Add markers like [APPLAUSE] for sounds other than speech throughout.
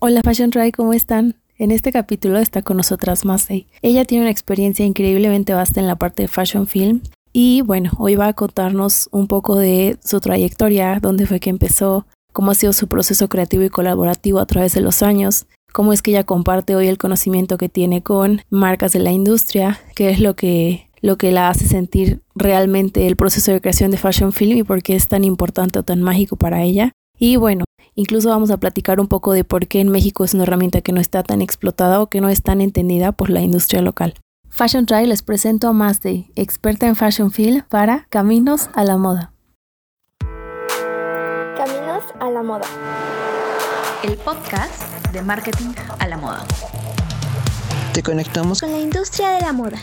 Hola Fashion Try, ¿cómo están? En este capítulo está con nosotras Masey. Ella tiene una experiencia increíblemente vasta en la parte de fashion film y bueno, hoy va a contarnos un poco de su trayectoria, dónde fue que empezó, cómo ha sido su proceso creativo y colaborativo a través de los años, cómo es que ella comparte hoy el conocimiento que tiene con marcas de la industria, qué es lo que lo que la hace sentir realmente el proceso de creación de fashion film y por qué es tan importante o tan mágico para ella. Y bueno, incluso vamos a platicar un poco de por qué en México es una herramienta que no está tan explotada o que no es tan entendida por la industria local. Fashion Try les presento a Mazday, experta en Fashion Film para Caminos a la Moda. Caminos a la Moda. El podcast de marketing a la moda. Te conectamos con la industria de la moda.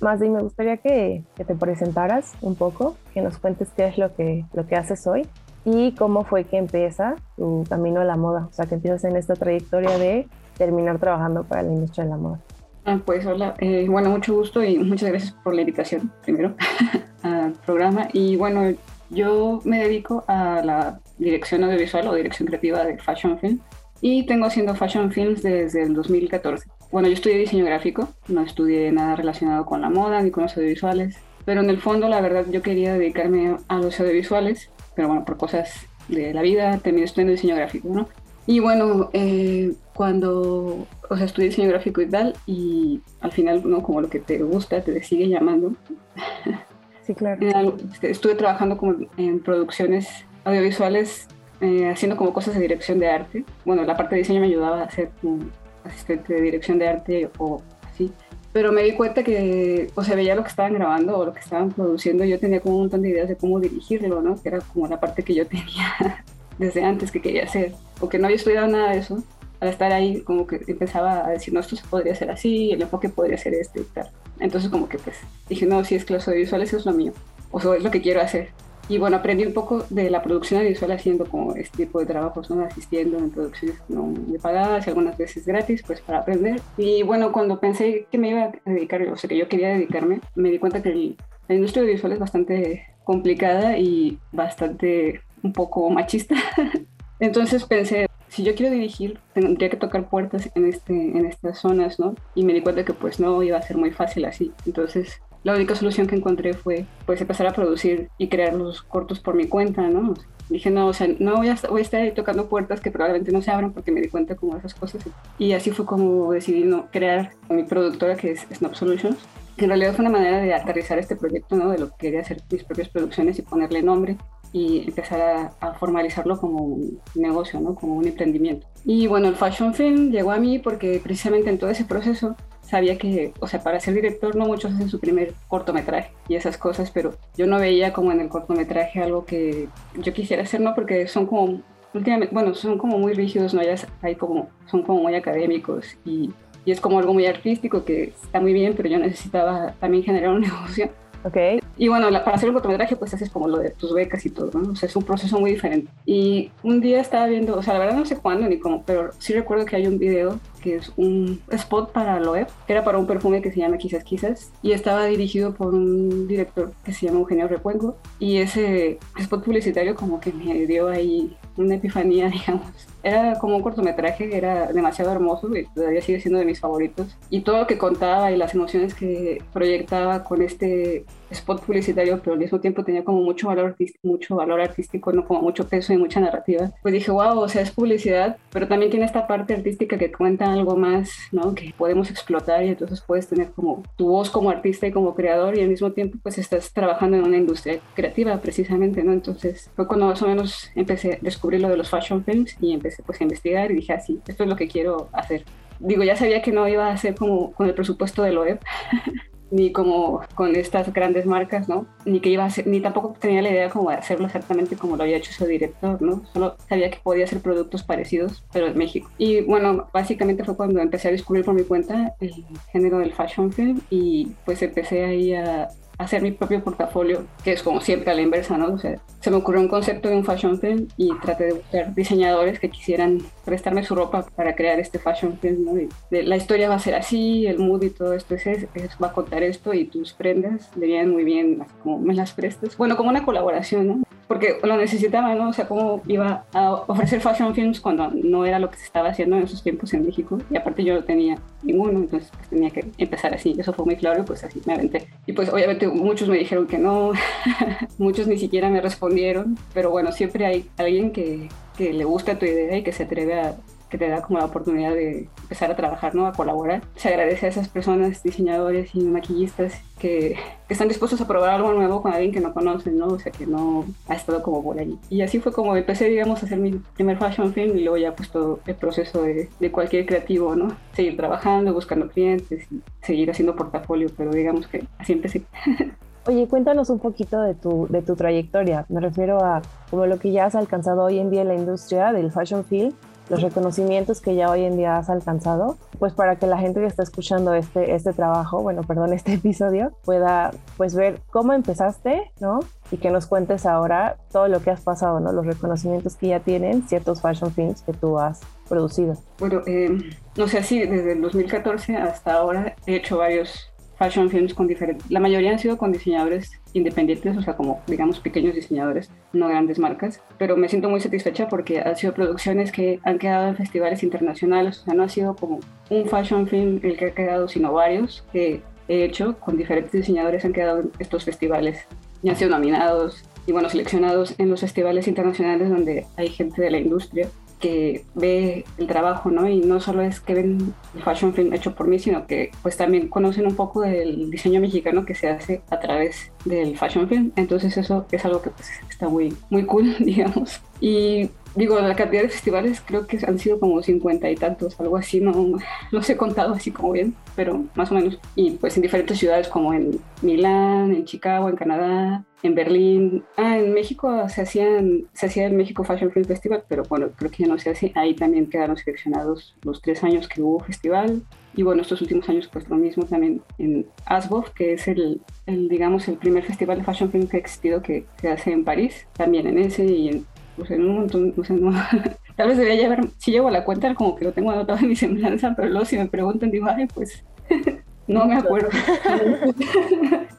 Más me gustaría que, te presentaras un poco, que nos cuentes qué es lo que, lo que haces hoy y cómo fue que empieza tu camino a la moda, o sea, que empiezas en esta trayectoria de terminar trabajando para la industria de la moda. Ah, pues hola, eh, bueno, mucho gusto y muchas gracias por la invitación primero [LAUGHS] al programa. Y bueno, yo me dedico a la dirección audiovisual o dirección creativa de Fashion Film y tengo haciendo Fashion Films desde el 2014. Bueno, yo estudié diseño gráfico, no estudié nada relacionado con la moda ni con los audiovisuales, pero en el fondo la verdad yo quería dedicarme a los audiovisuales, pero bueno, por cosas de la vida terminé estudiando diseño gráfico, ¿no? Y bueno, eh, cuando, o sea, estudié diseño gráfico y tal, y al final, ¿no? Como lo que te gusta, te sigue llamando. [LAUGHS] Sí, claro. Este, estuve trabajando como en producciones audiovisuales, eh, haciendo como cosas de dirección de arte. Bueno, la parte de diseño me ayudaba a ser como asistente de dirección de arte o así. Pero me di cuenta que, o sea, veía lo que estaban grabando o lo que estaban produciendo. Yo tenía como un montón de ideas de cómo dirigirlo, ¿no? Que era como la parte que yo [LAUGHS] tenía desde antes que quería hacer. O que no había estudiado nada de eso. Al estar ahí, como que empezaba a decir, no, esto se podría hacer así, el enfoque podría ser este y tal. Entonces, como que pues dije, no, si es que los audiovisuales es lo mío. O sea, es lo que quiero hacer. Y bueno, aprendí un poco de la producción audiovisual haciendo como este tipo de trabajos, ¿no? Asistiendo en producciones no de pagadas y algunas veces gratis, pues para aprender. Y bueno, cuando pensé que me iba a dedicar, o sea, que yo quería dedicarme, me di cuenta que la industria audiovisual es bastante complicada y bastante un poco machista. [LAUGHS] Entonces pensé, si yo quiero dirigir, tendría que tocar puertas en, este, en estas zonas, ¿no? Y me di cuenta que pues no iba a ser muy fácil así. Entonces la única solución que encontré fue pues empezar a producir y crear los cortos por mi cuenta, ¿no? Dije, no, o sea, no voy a, voy a estar ahí tocando puertas que probablemente no se abran porque me di cuenta como de esas cosas. Y así fue como decidí ¿no? crear mi productora que es Snap Solutions, que en realidad fue una manera de aterrizar este proyecto, ¿no? De lo que quería hacer mis propias producciones y ponerle nombre y empezar a, formalizarlo como un negocio, ¿no? Como un emprendimiento. Y bueno, el Fashion Film llegó a mí porque precisamente en todo ese proceso sabía que, o sea, para ser director no muchos hacen su primer cortometraje y esas cosas, pero yo no veía como en el cortometraje algo que yo quisiera hacer, ¿no? Porque son como, últimamente, bueno, son como muy rígidos, ¿no? Ya hay como, son como muy académicos y, y es como algo muy artístico que está muy bien, pero yo necesitaba también generar un [LAUGHS] negocio Okay. Y bueno, para hacer el cortometraje, pues haces como lo de tus becas y todo, ¿no? O sea, es un proceso muy diferente. Y un día estaba viendo, o sea, la verdad no sé cuándo ni cómo, pero sí recuerdo que hay un video que es un spot para Loeb, era para un perfume que se llama Quizás Quizás, y estaba dirigido por un director que se llama Eugenio Recuenco, y ese spot publicitario como que me dio ahí una epifanía, [LAUGHS] digamos. Era como un cortometraje, era demasiado hermoso y todavía sigue siendo de mis favoritos. Y todo lo que contaba y las emociones que proyectaba con este spot publicitario, pero al mismo tiempo tenía como mucho valor mucho valor artístico, no como mucho peso y mucha narrativa. Pues dije, wow, o sea, es publicidad, pero también tiene esta parte artística que cuenta algo más, ¿no? Que podemos explotar y entonces puedes tener como tu voz como artista y como creador y al mismo tiempo pues estás trabajando en una industria creativa precisamente, ¿no? Entonces fue cuando más o menos empecé a descubrir lo de los fashion films y empecé pues a investigar y dije así, ah, esto es lo que quiero hacer. Digo, ya sabía que no iba a ser como con el presupuesto de Loeb, [LAUGHS] ni como con estas grandes marcas, ¿no? Ni que iba a ser, ni tampoco tenía la idea como de hacerlo exactamente como lo había hecho su director, ¿no? Solo sabía que podía hacer productos parecidos, pero en México. Y bueno, básicamente fue cuando empecé a descubrir por mi cuenta el género del fashion film y pues empecé ahí a hacer mi propio portafolio, que es como siempre a la inversa, ¿no? O sea, se me ocurrió un concepto de un fashion film y traté de buscar diseñadores que quisieran prestarme su ropa para crear este fashion film, ¿no? de, la historia va a ser así, el mood y todo esto es, es, va a contar esto y tus prendas le muy bien, como me las prestas. Bueno, como una colaboración, ¿no? Porque lo necesitaba, ¿no? O sea, cómo iba a ofrecer fashion films cuando no era lo que se estaba haciendo en esos tiempos en México y aparte yo no tenía ninguno, entonces pues, tenía que empezar así. Eso fue muy claro y pues así me aventé. Y pues obviamente muchos me dijeron que no, [LAUGHS] muchos ni siquiera me respondieron, pero bueno, siempre hay alguien que, que le gusta tu idea y que se atreve a que te da como la oportunidad de empezar a trabajar, ¿no? A colaborar. Se agradece a esas personas, diseñadores y maquillistas que, están dispuestos a probar algo nuevo con alguien que no conocen, ¿no? O sea, que no ha estado como por allí. Y así fue como empecé, digamos, a hacer mi primer fashion film y luego ya pues todo el proceso de, de cualquier creativo, ¿no? Seguir trabajando, buscando clientes y seguir haciendo portafolio, pero digamos que así empecé. [LAUGHS] Oye, cuéntanos un poquito de tu, de tu trayectoria. Me refiero a como lo que ya has alcanzado hoy en día en la industria del fashion film los reconocimientos que ya hoy en día has alcanzado, pues para que la gente que está escuchando este, este trabajo, bueno, [LAUGHS] perdón, este episodio, pueda pues ver cómo empezaste, ¿no? Y que nos cuentes ahora todo lo que has pasado, ¿no? Los reconocimientos que ya tienen ciertos fashion films que tú has producido. Bueno, eh, no sé, si desde el 2014 hasta ahora he hecho varios fashion films con diferentes, la mayoría han sido con diseñadores independientes, o sea, como digamos pequeños diseñadores, no grandes marcas, pero me siento muy satisfecha porque han sido producciones que han quedado en festivales internacionales, o sea, no ha sido como un fashion film el que ha quedado, sino varios que he hecho con diferentes diseñadores han quedado en estos festivales. Y han sido nominados y bueno, seleccionados en los festivales internacionales donde hay gente de la industria que ve el trabajo, ¿no? Y no solo es que ven el fashion film hecho por mí, sino que pues también conocen un poco del diseño mexicano que se hace a través del fashion film. Entonces eso es algo que pues, está muy, muy cool, [LAUGHS] digamos. Y digo, la cantidad de festivales creo que han sido como cincuenta y tantos, algo así, no los he contado así como bien, pero más o menos. Y pues en diferentes ciudades como en Milán, en Chicago, en Canadá, en Berlín. Ah, en México se, hacían, se hacía el México Fashion Film Festival, pero bueno, creo que ya no se hace. Ahí también quedaron seleccionados los tres años que hubo festival. Y bueno, estos últimos años pues lo mismo también en ASBOF, que es el, el digamos, el primer festival de fashion film que ha existido que se hace en París, también en ese y en pues en un montón, o sea, no, [LAUGHS] tal vez debería llevar, si llevo la cuenta como que lo tengo anotado en mi semblanza, pero luego si me preguntan digo, ay, pues [LAUGHS] no me acuerdo. [LAUGHS]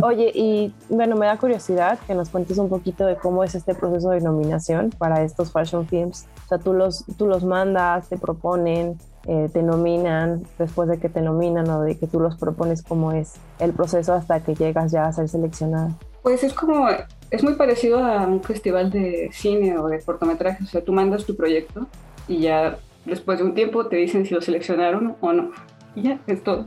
Oye, y bueno, me da curiosidad que nos cuentes un poquito de cómo es este proceso de nominación para estos fashion films. O sea, tú los, tú los mandas, te proponen, eh, te nominan, después de que te nominan o de que tú los propones, cómo es el proceso hasta que llegas ya a ser seleccionada. Pues es como es muy parecido a un festival de cine o de cortometrajes. O sea, tú mandas tu proyecto y ya después de un tiempo te dicen si lo seleccionaron o no. Y ya, es todo.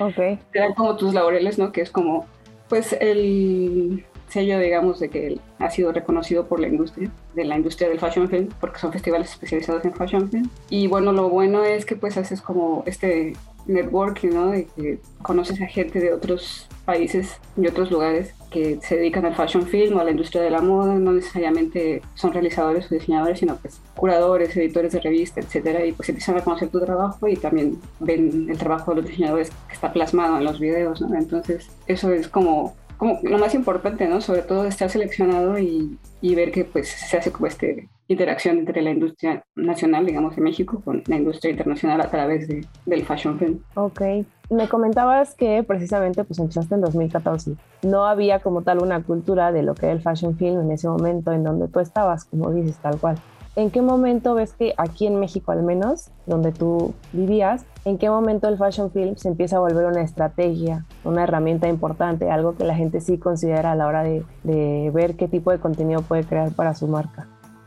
Ok. Te dan como tus laureles, ¿no? Que es como, pues, el sello, digamos, de que ha sido reconocido por la industria, de la industria del fashion film, porque son festivales especializados en fashion film. Y bueno, lo bueno es que pues haces como este networking, ¿no? De que conoces a gente de otros países y otros lugares que se dedican al fashion film o a la industria de la moda, no necesariamente son realizadores o diseñadores, sino pues curadores, editores de revista, etcétera, y pues empiezan a conocer tu trabajo y también ven el trabajo de los diseñadores que está plasmado en los videos, ¿no? Entonces, eso es como como lo más importante, ¿no? Sobre todo estar seleccionado y, y ver que pues se hace como esta interacción entre la industria nacional, digamos, de México, con la industria internacional a través de, del fashion film. Ok. Me comentabas que precisamente pues empezaste en 2014. No había como tal una cultura de lo que era el fashion film en ese momento en donde tú estabas, como dices, tal cual. ¿En qué momento ves que aquí en México al menos, donde tú vivías, en qué momento el fashion film se empieza a volver una estrategia, una herramienta importante, algo que la gente sí considera a la hora de, ver qué tipo de contenido puede crear para su marca?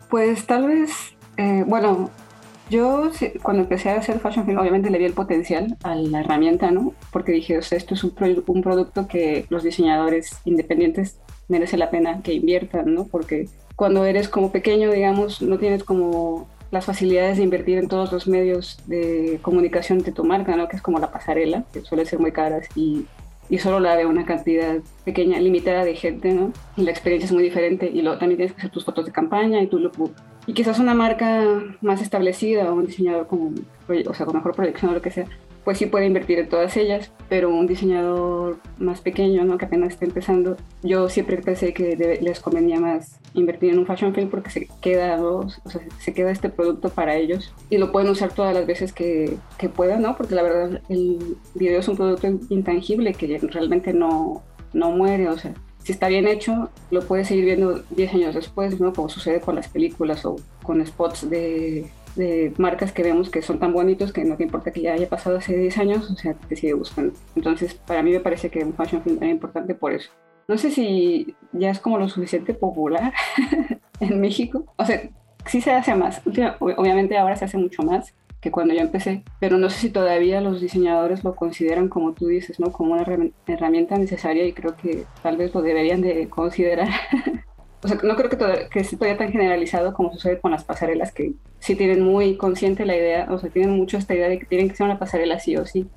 Pues tal vez, eh, bueno, yo cuando empecé a hacer fashion film obviamente le vi el potencial a la herramienta, ¿no? Porque dije, o sea, esto es un, un producto que los diseñadores independientes merece la pena que inviertan, ¿no? Porque cuando eres como pequeño, digamos, no tienes como las facilidades de invertir en todos los medios de comunicación de tu marca, ¿no? Que es como la pasarela, que suele ser muy caras y, y solo la de una cantidad pequeña, limitada de gente, ¿no? Y la experiencia es muy diferente y luego también tienes que hacer tus fotos de campaña y tu lookbook. Y quizás una marca más establecida o un diseñador como, o sea, con mejor proyección o lo que sea, pues sí puede invertir en todas ellas, pero un diseñador más pequeño, ¿no? que apenas está empezando, yo siempre pensé que les convenía más invertir en un fashion film porque se queda, o sea, se queda este producto para ellos y lo pueden usar todas las veces que, que puedan, ¿no? porque la verdad el video es un producto intangible que realmente no, no muere, o sea, si está bien hecho, lo puedes seguir viendo 10 años después, ¿no? Como sucede con las películas o con spots de, de marcas que vemos que son tan bonitos que no te importa que ya haya pasado hace 10 años, o sea, te sigue gustando. Entonces, para mí me parece que un fashion film es importante por eso. No sé si ya es como lo suficiente popular [LAUGHS] en México. O sea, sí se hace más. Obviamente ahora se hace mucho más que cuando yo empecé, pero no sé si todavía los diseñadores lo consideran como tú dices, ¿no? Como una herramienta necesaria y creo que tal vez lo deberían de considerar [LAUGHS] o sea, no creo que, todo, que esté todavía tan generalizado como sucede con las pasarelas, que sí tienen muy consciente la idea, o sea, tienen mucho esta idea de que tienen que ser una pasarela sí o sí.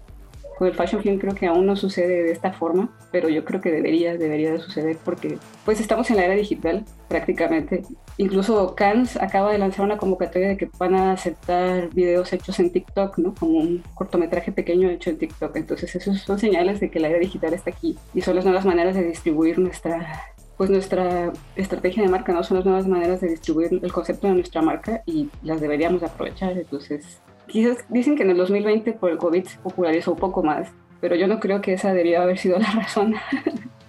Con el fashion film creo que aún no sucede de esta forma, pero yo creo que debería, debería de suceder porque pues estamos en la era digital prácticamente. Incluso Cannes acaba de lanzar una convocatoria de que van a aceptar videos hechos en TikTok, ¿no? Como un cortometraje pequeño hecho en TikTok. Entonces esos son señales de que la era digital está aquí y son las nuevas maneras de distribuir nuestra pues nuestra estrategia de marca, ¿no? Son las nuevas maneras de distribuir el concepto de nuestra marca y las deberíamos aprovechar. Entonces, quizás dicen que en el 2020 por el COVID se popularizó un poco más, pero yo no creo que esa debería haber sido la [LAUGHS] razón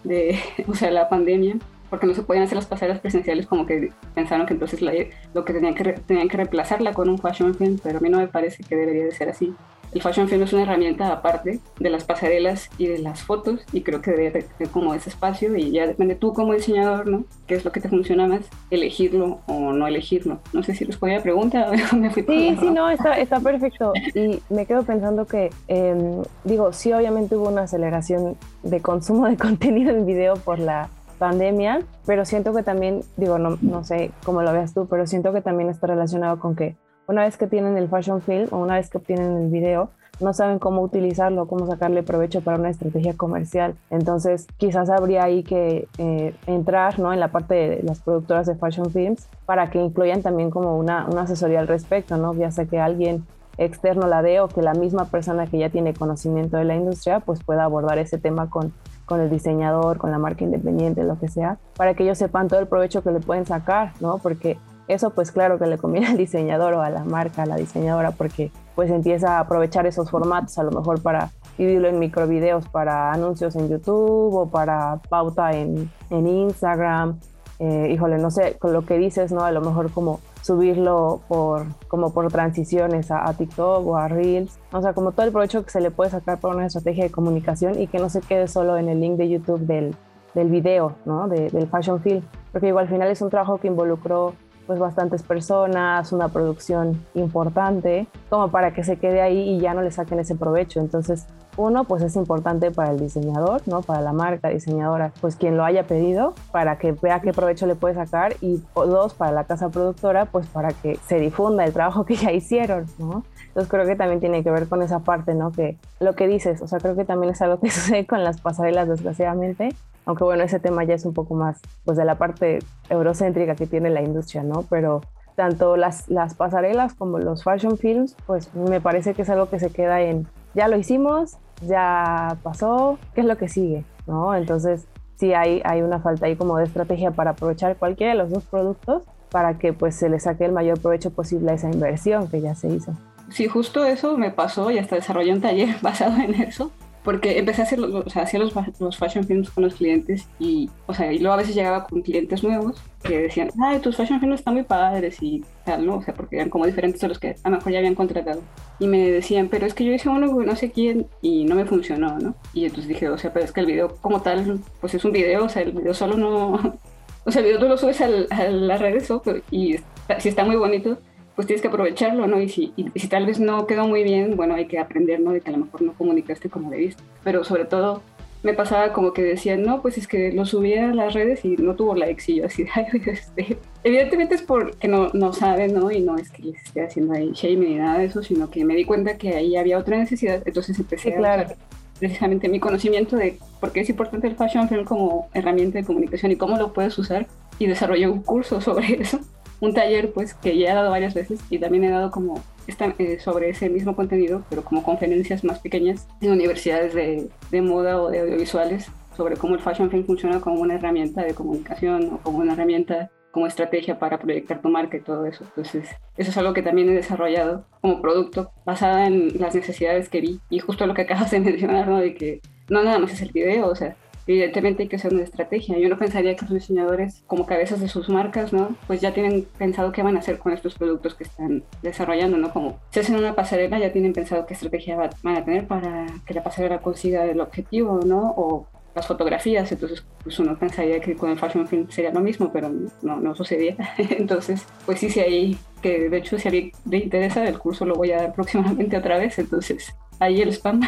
de, o sea, la pandemia, porque no se podían hacer las pasarelas presenciales como que pensaron que entonces lo que tenían que, tenían que reemplazarla con un fashion film, pero a mí no me parece que debería de ser así el fashion film es una herramienta aparte de las pasarelas y de las fotos y creo que debería tener como ese espacio y ya depende tú como diseñador, ¿no? ¿Qué es lo que te funciona más? Elegirlo o no elegirlo. No sé si les podía preguntar [LAUGHS] me fui Sí, sí, no, está, está perfecto. Y me quedo pensando que, em, digo, sí, obviamente hubo una aceleración de consumo de [LAUGHS] contenido en video por la pandemia, pero siento que también, digo, no, no sé cómo lo veas tú, pero siento que también está relacionado con que una vez que tienen el fashion film o una vez que obtienen el video, no saben cómo utilizarlo, cómo sacarle provecho para una estrategia comercial. Entonces, quizás habría ahí que eh, entrar ¿no? en la parte de las productoras de fashion films para que incluyan también como una, una asesoría al respecto, ¿no? ya sea que alguien externo la dé o que la misma persona que ya tiene conocimiento de la industria pues pueda abordar ese tema con, con el diseñador, con la marca independiente, lo que sea, para que ellos sepan todo el provecho que le pueden sacar, ¿no? Porque eso pues claro que le conviene al diseñador o a la marca, a la diseñadora, porque pues empieza a aprovechar esos formatos a lo mejor para dividirlo en microvideos para anuncios en YouTube o para pauta en, en Instagram. Eh, híjole, no sé, con lo que dices, ¿no? A lo mejor como subirlo por, como por transiciones a, TikTok o a Reels. O sea, como todo el provecho que se le puede sacar por una estrategia de comunicación y que no se quede solo en el link de YouTube del, del video, ¿no? del fashion film. Porque igual al final es un trabajo que involucró pues bastantes personas, una producción importante, como para que se quede ahí y ya no le saquen ese provecho. Entonces, uno, pues es importante para el diseñador, ¿no? Para la marca diseñadora, pues quien lo haya pedido, para que vea qué provecho le puede sacar y dos, para la casa productora, pues para que se difunda el trabajo [LAUGHS] que ya hicieron, ¿no? Entonces creo que también tiene que ver con esa parte, ¿no? Que lo que dices, o sea, creo que también es algo que [LAUGHS] sucede con las pasarelas, desgraciadamente, aunque bueno, ese tema ya es un poco más, pues de la parte eurocéntrica que tiene la industria, ¿no? Pero tanto las, las pasarelas como los fashion films, pues me parece que es algo que se queda en, ya lo hicimos, ya pasó, ¿qué es lo que sigue? ¿No? Entonces, sí hay, hay una falta ahí como de estrategia para aprovechar cualquiera de los dos productos para que pues se le saque el mayor provecho posible a esa inversión que ya se hizo sí, justo eso me pasó y hasta desarrollé un taller [LAUGHS] basado en eso. Porque empecé a hacer, o sea, hacía los, los, fashion films con los clientes y, o sea, y luego a veces llegaba con clientes nuevos que decían, ay, tus fashion films están muy padres y tal, ¿no? O sea, porque eran como diferentes de los que a lo mejor ya habían contratado. Y me decían, pero es que yo hice uno con no sé quién y no me funcionó, ¿no? Y entonces dije, o sea, pero es que el video como tal, pues es un video, o sea, el video solo no... [LAUGHS] O sea, el video tú lo subes a las redes y si está muy bonito, pues tienes que aprovecharlo, ¿no? Y si, si tal vez no quedó muy bien, bueno, hay que aprender, ¿no? De que a lo mejor no comunicaste como debiste. Pero sobre todo me pasaba como que decían, no, pues es que lo subí a las redes y no tuvo likes. Y yo así, [LAUGHS] ay, este, evidentemente es porque no, no saben, ¿no? Y no es que les esté haciendo ahí shame ni nada de eso, sino que me di cuenta que ahí había otra necesidad. Entonces empecé a usar precisamente mi conocimiento de por qué es importante el fashion film como herramienta de comunicación y cómo lo puedes usar. Y desarrollé un curso sobre eso un taller pues que ya he dado varias veces y también he dado como esta, eh, sobre ese mismo contenido, pero como conferencias más pequeñas en universidades de, de moda o de audiovisuales sobre cómo el fashion film funciona como una herramienta de comunicación o como una herramienta como estrategia para proyectar tu marca y todo eso. Entonces, eso es algo que también he desarrollado como producto basada en las necesidades que vi y justo lo que acabas de [LAUGHS] mencionar, ¿no? De que no nada más es el video, o sea, evidentemente hay que hacer una estrategia. Yo no pensaría que los diseñadores, como cabezas de sus marcas, ¿no? Pues ya tienen pensado qué van a hacer con estos productos que están desarrollando, ¿no? Como si hacen una pasarela, ya tienen pensado qué estrategia van a tener para que la pasarela consiga el objetivo, ¿no? O las fotografías, entonces pues uno pensaría que con el fashion film sería lo mismo, pero no, no sucedía. [LAUGHS] entonces, pues sí, sí hay que de hecho si a alguien le interesa el curso lo voy a dar próximamente otra vez, entonces ahí el spam.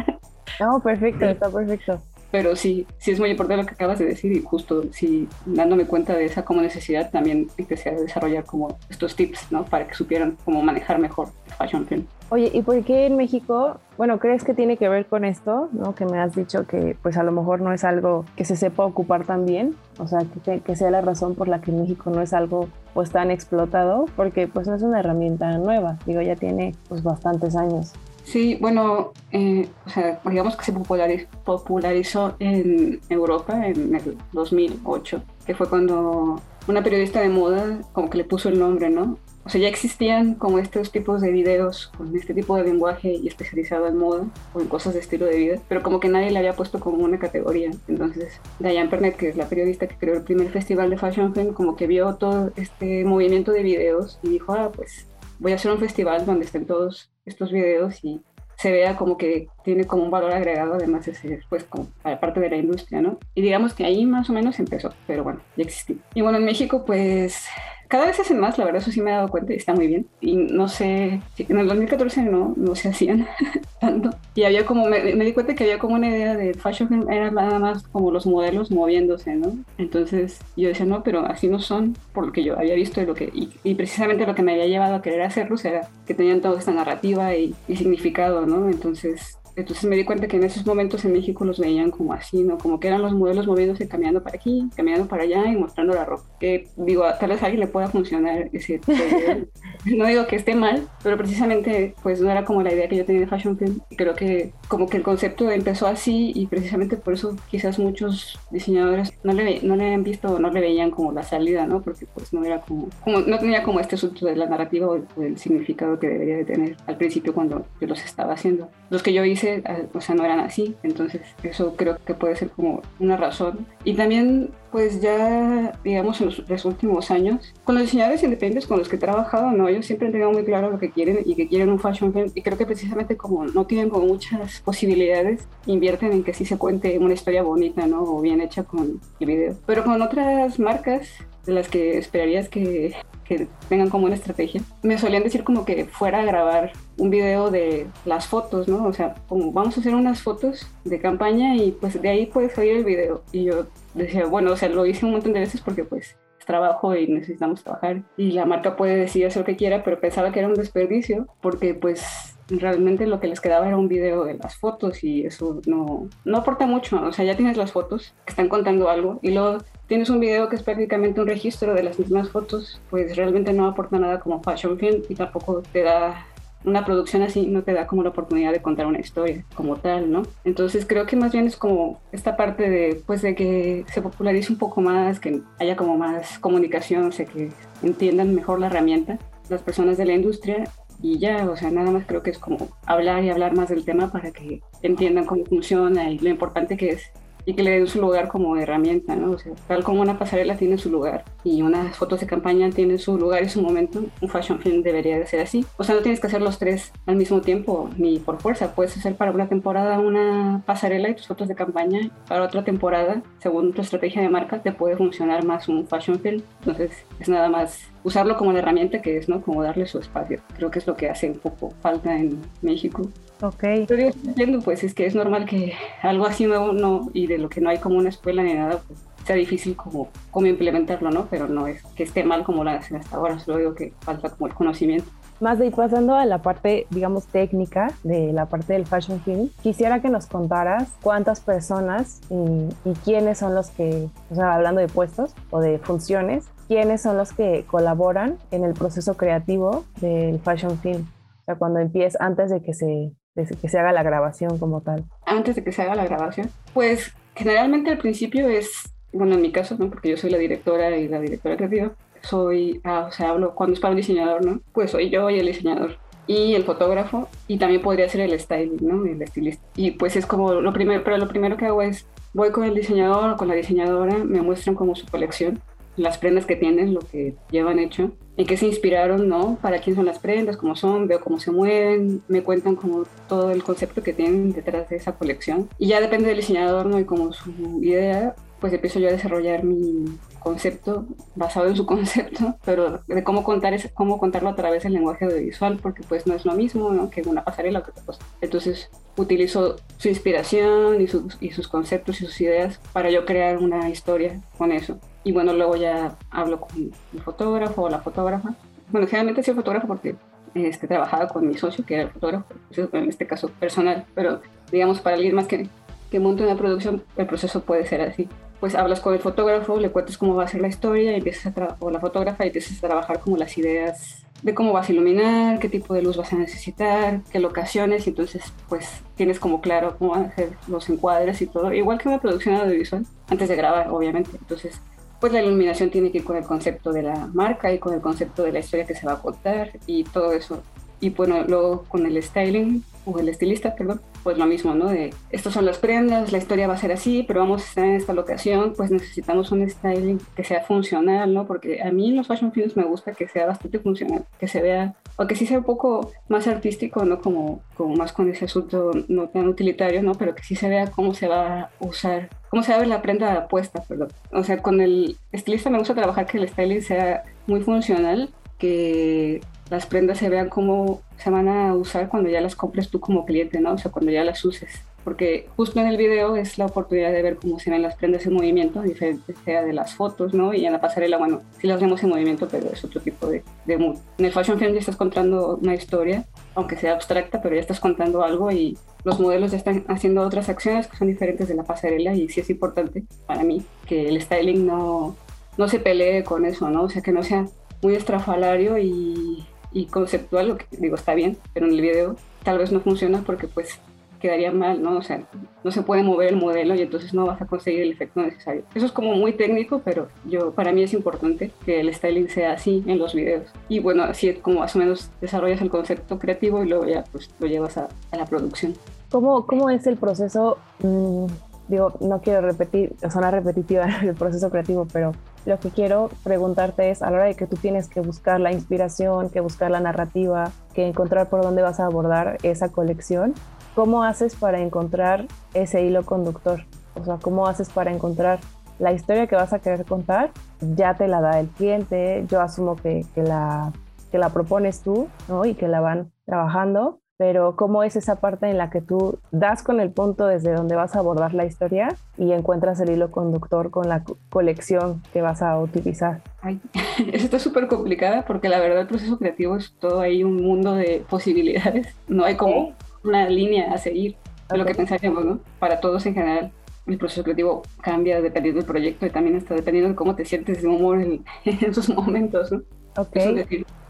[LAUGHS] no, perfecto, está perfecto pero sí, sí es muy importante lo que acabas de decir y justo sí, dándome cuenta de esa como necesidad, también empecé a desarrollar como estos tips, ¿no? Para que supieran cómo manejar mejor el fashion film. Oye, ¿y por qué en México, bueno, crees que tiene que ver con esto, ¿no? Que me has dicho que pues a lo mejor no es algo que se sepa ocupar tan bien, o sea, que, que sea la razón por la que en México no es algo pues tan explotado, porque pues no es una herramienta nueva, digo, ya tiene pues bastantes años. Sí, bueno, eh, o sea, digamos que se popularizó en Europa en el 2008, que fue cuando una periodista de moda como que le puso el nombre, ¿no? O sea, ya existían como estos tipos de videos con este tipo de lenguaje y especializado en moda o en cosas de estilo de vida, pero como que nadie le había puesto como una categoría. Entonces, Diane Pernet, que es la periodista que creó el primer festival de Fashion Film, como que vio todo este movimiento de videos y dijo, ah, pues voy a hacer un festival donde estén todos estos videos y se vea como que tiene como un valor agregado además de ser pues como parte de la industria, ¿no? Y digamos que ahí más o menos empezó, pero bueno, ya existía. Y bueno, en México pues cada vez hacen más, la verdad, eso sí me he dado cuenta y está muy bien. Y no sé, en el 2014 no, no se hacían [LAUGHS] tanto. Y había como, me, di cuenta que había como una idea de fashion era nada más como los modelos moviéndose, ¿no? Entonces yo decía, no, pero así no son, por lo que yo había visto y, lo que, y, precisamente lo que me había llevado a querer hacerlos era que tenían toda esta narrativa y, y significado, ¿no? Entonces entonces me di cuenta que en esos momentos en México los veían como así, ¿no? Como que eran los modelos moviéndose, caminando para aquí, caminando para allá y mostrando la ropa. Que digo, tal vez a alguien le pueda funcionar ese [LAUGHS] [LAUGHS] No digo que esté mal, pero precisamente pues no era como la idea que yo tenía de Fashion Film. Creo que como que el concepto empezó así y precisamente por eso quizás muchos diseñadores no le, no le habían visto o no le veían como la salida, ¿no? Porque pues no era como, como no tenía como este asunto de la narrativa o el significado que debería de tener al principio cuando yo los estaba haciendo. Los que yo hice o sea, no eran así. Entonces, eso creo que puede ser como una razón. Y también, pues ya, digamos, en los, últimos años, con los diseñadores independientes con los que he trabajado, ¿no? Ellos siempre han tenido muy claro lo que quieren y que quieren un fashion film. Y creo que precisamente como no tienen como muchas posibilidades, invierten en que sí se cuente una historia bonita, ¿no? O bien hecha con el video. Pero con otras marcas, las que esperarías que que tengan como una estrategia, me solían decir como que fuera a grabar un video de las fotos, ¿no? O sea, como vamos a hacer unas fotos de campaña y pues de ahí puedes salir el video. Y yo decía, bueno, o sea, lo hice un montón de veces porque pues es trabajo y necesitamos trabajar y la marca puede decidir hacer lo que quiera, pero pensaba que era un desperdicio porque pues realmente lo que les quedaba era un video de las fotos y eso no, no aporta mucho. O sea, ya tienes las fotos que están contando algo y luego tienes un video que es prácticamente un registro de las mismas fotos, pues realmente no aporta nada como fashion film y tampoco te da una producción así no te da como la oportunidad de contar una historia como tal, ¿no? Entonces creo que más bien es como esta parte de, pues, de que se popularice un poco más, que haya como más comunicación, o sea, que entiendan mejor la herramienta las personas de la industria y ya, o sea, nada más creo que es como hablar y hablar más del tema para que entiendan cómo funciona y lo importante que es y que le den su lugar como herramienta, ¿no? O sea, tal como una pasarela tiene su lugar y unas fotos de campaña tienen su lugar y su momento, un fashion film debería de ser así. O sea, no tienes que hacer los tres al mismo tiempo ni por fuerza. Puedes hacer para una temporada una pasarela y tus fotos de campaña. Para otra temporada, según tu estrategia de marca, te puede funcionar más un fashion film. Entonces, es nada más usarlo como la herramienta que es, ¿no? Como darle su espacio. Creo que es lo que hace un poco falta en México. Ok. Pero entiendo, pues es que es normal que algo así nuevo no, y de lo que no hay como una escuela ni nada, pues sea difícil como, como implementarlo, ¿no? Pero no es que esté mal como lo hacen hasta ahora, solo digo que falta como el conocimiento. Más de ir pasando a la parte, digamos, técnica de la parte del fashion film, quisiera que nos contaras cuántas personas y, y, quiénes son los que, o sea, hablando de puestos o de funciones, quiénes son los que colaboran en el proceso creativo del fashion film. sea, cuando empieza, antes de que se, de que se haga la grabación como tal. Antes de que se haga la grabación, pues generalmente al principio es, bueno, en mi caso, ¿no? Porque yo soy la directora y la directora creativa, soy, ah, o sea, hablo cuando es para un diseñador, ¿no? Pues soy yo y el diseñador y el fotógrafo y también podría ser el styling, ¿no? El estilista. Y pues es como lo primero, pero lo primero que hago es voy con el diseñador o con la diseñadora, me muestran como su colección, las prendas que tienen, lo que llevan hecho, en qué se inspiraron, ¿no? Para quién son las prendas, cómo son, veo cómo se mueven, me cuentan como todo el concepto que tienen detrás de esa colección. Y ya depende del diseñador, ¿no? Y como su idea, pues empiezo yo a desarrollar mi concepto basado en su [LAUGHS] concepto, pero de cómo contar es cómo contarlo a través del lenguaje audiovisual, porque pues no es lo mismo ¿no? que una pasarela o que otra cosa. Entonces utilizo su inspiración y sus, y sus conceptos y sus ideas para yo crear una historia con eso. Y bueno, luego ya hablo con el fotógrafo o la fotógrafa. Bueno, generalmente soy fotógrafo porque este, trabajaba con mi socio, que era el fotógrafo, en este caso personal, pero digamos para alguien más que, que monte una producción, el proceso puede ser así pues hablas con el fotógrafo, le cuentas cómo va a ser la historia y empiezas a o la fotógrafa y empiezas a trabajar como las ideas de cómo vas a iluminar, qué tipo de luz vas a necesitar, qué locaciones, y entonces pues tienes como claro cómo van a ser los encuadres y todo, igual que una producción audiovisual, antes de grabar, obviamente. Entonces, pues la iluminación tiene que ir con el concepto de la marca y con el concepto de la historia que se va a contar y todo eso. Y bueno, luego con el styling, o el estilista, perdón, pues lo mismo, ¿no? De, estas son las prendas, la historia va a ser así, pero vamos a estar en esta locación, pues necesitamos un styling que sea funcional, ¿no? Porque a mí en los fashion films me gusta que sea bastante funcional, que se vea, o que sí sea un poco más artístico, ¿no? Como, como más con ese asunto no tan utilitario, ¿no? Pero que sí se vea cómo se va a usar, cómo se va a ver la prenda puesta, perdón. O sea, con el estilista me gusta trabajar que el styling sea muy funcional, que las prendas se vean cómo se van a usar cuando ya las compres tú como cliente, ¿no? O sea, cuando ya las uses. Porque justo en el video es la oportunidad de ver cómo se ven las prendas en movimiento, diferente sea de las fotos, ¿no? Y en la pasarela, bueno, sí las vemos en movimiento, pero es otro tipo de, de mood. En el fashion film ya estás contando una historia, aunque sea abstracta, pero ya estás contando algo y los modelos ya están haciendo otras acciones que son diferentes de la pasarela y sí es importante para mí que el styling no, no se pelee con eso, ¿no? O sea, que no sea muy estrafalario y y conceptual, lo que digo está bien, pero en el video tal vez no funciona porque pues quedaría mal, ¿no? O sea, no se puede mover el modelo y entonces no vas a conseguir el efecto necesario. Eso es como muy técnico, pero yo para mí es importante que el styling sea así en los videos. Y bueno, así es como más o menos desarrollas el concepto creativo y luego ya pues lo llevas a, la producción. ¿Cómo, ¿Cómo es el proceso? Mm, digo, no quiero repetir, sonar repetitiva [LAUGHS] el proceso creativo, pero lo que quiero preguntarte es, a la hora de que tú tienes que buscar la inspiración, que buscar la narrativa, que encontrar por dónde vas a abordar esa colección, ¿cómo haces para encontrar ese hilo conductor? O sea, ¿cómo haces para encontrar la historia que vas a querer contar? Ya te la da el cliente, yo asumo que, que la, que la propones tú, ¿no? Y que la van trabajando, pero cómo es esa parte en la que tú das con el punto desde donde vas a abordar la historia y encuentras el hilo conductor con la colección que vas a utilizar. Ay, [LAUGHS] eso está súper complicada porque la verdad el proceso creativo es todo ahí un mundo de posibilidades. No hay como una línea a seguir de lo que pensaríamos, ¿no? Para todos en general. El proceso creativo cambia dependiendo del proyecto y también está dependiendo de cómo te sientes de humor en, [LAUGHS] esos momentos, ¿no? Ok.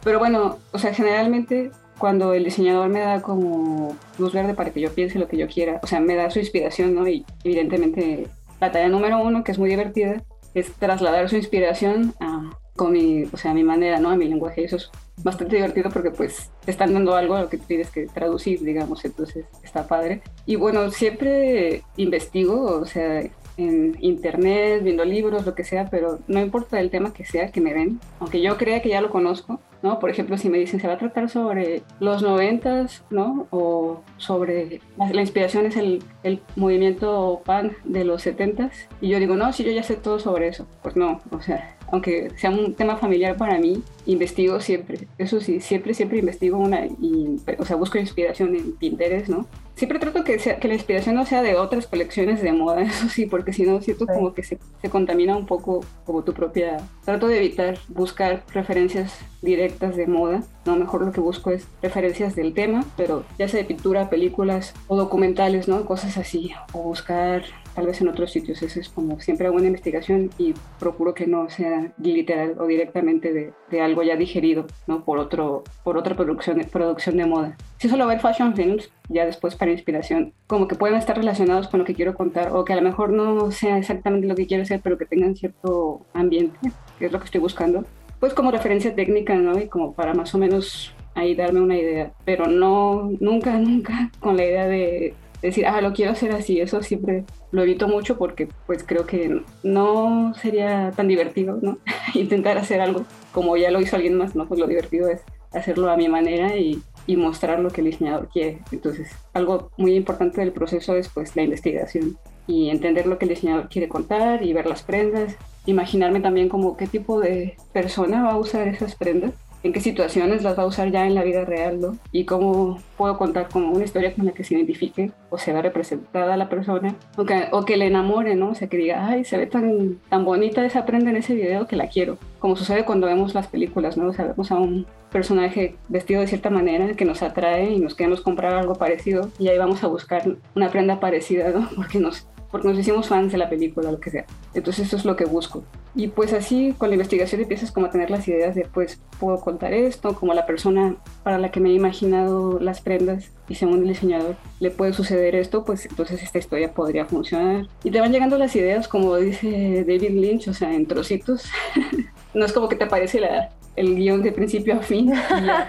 Pero bueno, o sea, generalmente cuando el diseñador me da como luz verde para que yo piense lo que yo quiera, o sea, me da su inspiración, ¿no? Y evidentemente la tarea número uno, que es muy divertida, es trasladar su inspiración a, con mi, o sea, a mi manera, ¿no? A mi lenguaje. Eso es bastante divertido porque pues te están dando algo a lo que tienes que traducir, digamos, entonces está padre. Y bueno, siempre investigo, o sea, en internet, viendo libros, lo que sea, pero no importa el tema que sea que me den, aunque yo crea que ya lo conozco, ¿no? Por ejemplo, si me dicen se va a tratar sobre los noventas, ¿no? O sobre la, inspiración es el, el, movimiento punk de los setentas, y yo digo, no, si yo ya sé todo sobre eso, pues no, o sea, aunque sea un tema familiar para mí, investigo siempre, eso sí, siempre, siempre investigo una, y, o sea, busco inspiración en Pinterest, ¿no? Siempre trato que, sea, que la inspiración no sea de otras colecciones de moda, [LAUGHS] eso sí, porque si no, siento como que se, se, contamina un poco como tu propia trato de evitar buscar referencias directas de moda, no, mejor lo que busco es referencias del tema, pero ya sea de pintura, películas o documentales, ¿no? Cosas así, o buscar tal vez en otros sitios. Eso es como siempre hago una investigación y procuro que no sea literal o directamente de, de algo ya digerido, ¿no? Por, otro, por otra producción, producción de moda. Si solo ver fashion films, ya después para inspiración, como que pueden estar relacionados con lo que quiero contar o que a lo mejor no sea exactamente lo que quiero hacer, pero que tengan cierto ambiente, que es lo que estoy buscando. Pues como referencia técnica, ¿no? Y como para más o menos ahí darme una idea, pero no, nunca, [LAUGHS] nunca con la idea de decir, ah, lo quiero hacer así, eso siempre lo evito mucho porque pues creo que no sería tan divertido, ¿no? [LAUGHS] Intentar hacer algo como ya lo hizo alguien más, ¿no? Pues lo divertido es hacerlo a mi manera y, y mostrar lo que el diseñador quiere. Entonces, algo muy importante del proceso es pues la investigación y entender lo que el diseñador quiere contar y ver las prendas, imaginarme también como qué tipo de persona va a usar esas prendas en qué situaciones las va a usar ya en la vida real, ¿no? Y cómo puedo contar como una historia con la que se identifique o se va representada la persona o que, o que le enamore, ¿no? O sea, que diga, ay, se ve tan, tan bonita esa prenda en ese video que la quiero. Como sucede cuando vemos las películas, ¿no? O sea, vemos a un personaje vestido de cierta manera que nos atrae y nos queremos comprar algo parecido y ahí vamos a buscar una prenda parecida, ¿no? [LAUGHS] Porque nos porque nos hicimos fans de la película, lo que sea. Entonces eso es lo que busco. Y pues así con la investigación empiezas como a tener las ideas de pues puedo contar esto, como la persona para la que me he imaginado las prendas y según el diseñador le puede suceder esto, pues entonces esta historia podría funcionar. Y te van llegando las ideas, como dice David Lynch, o sea, en trocitos. [LAUGHS] no es como que te aparece la, el guion de principio a fin.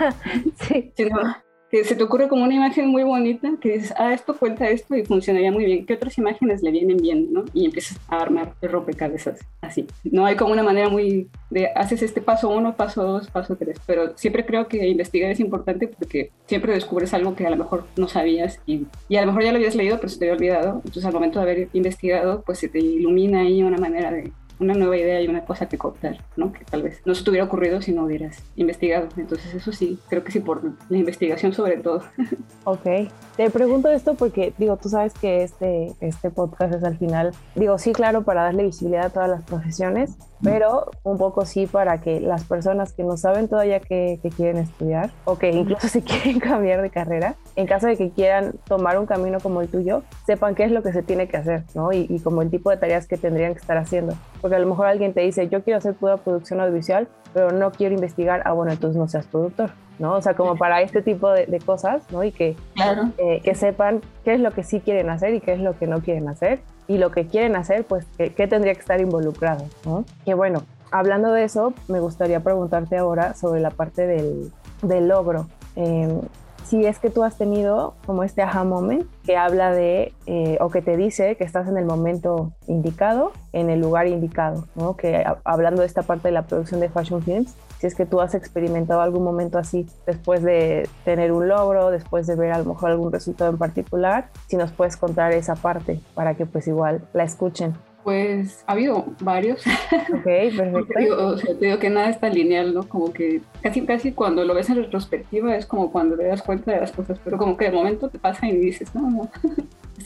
[LAUGHS] sí. Sino que se te ocurre como una imagen muy bonita, que dices, ah, esto cuenta esto y funcionaría muy bien. ¿Qué otras imágenes le vienen bien, no? Y empiezas a armar el rompecabezas así. No hay como una manera muy de, haces este paso uno, paso dos, paso tres. Pero siempre creo que investigar es importante porque siempre descubres algo que a lo mejor no sabías y, y a lo mejor ya lo habías leído, pero se te había olvidado. Entonces al momento de haber investigado, pues se te ilumina ahí una manera de una nueva idea y una cosa que contar, ¿no? Que tal vez no se te hubiera ocurrido si no hubieras investigado. Entonces eso sí, creo que sí por la investigación sobre todo. [LAUGHS] Ok, te pregunto esto porque, digo, tú sabes que este, este podcast es al final, digo, sí, claro, para darle visibilidad a todas las profesiones, pero un poco sí para que las personas que no saben todavía que, quieren estudiar o que incluso [LAUGHS] se quieren cambiar de carrera, en caso de que quieran tomar un camino como el tuyo, sepan qué es lo que se tiene que hacer, ¿no? Y, y como el tipo de tareas que tendrían que estar haciendo. Porque a lo mejor alguien te dice, yo quiero hacer pura producción audiovisual, pero no quiero investigar, ah, bueno, entonces no seas productor. ¿no? O sea, como para este tipo de, cosas, ¿no? Y que, eh, que sepan qué es lo que sí quieren hacer y qué es lo que no quieren hacer. Y lo que quieren hacer, pues, qué, tendría que estar involucrado. Y bueno, hablando de eso, me gustaría preguntarte ahora sobre la parte del, del logro. Em, si es que tú has tenido como este aha moment que habla de eh, o que te dice que estás en el momento indicado, en el lugar indicado, ¿no? Que hablando de esta parte de la producción de fashion films, si es que tú has experimentado algún momento así después de tener un logro, después de ver a lo mejor algún resultado en particular, si nos puedes contar esa parte para que pues igual la escuchen. Pues ha habido varios. Ok, perfecto. o sea, te digo que nada está lineal, ¿no? Como que casi, casi cuando lo ves en retrospectiva es como cuando te das cuenta de las cosas, pero como que de momento te pasa y dices, no, no.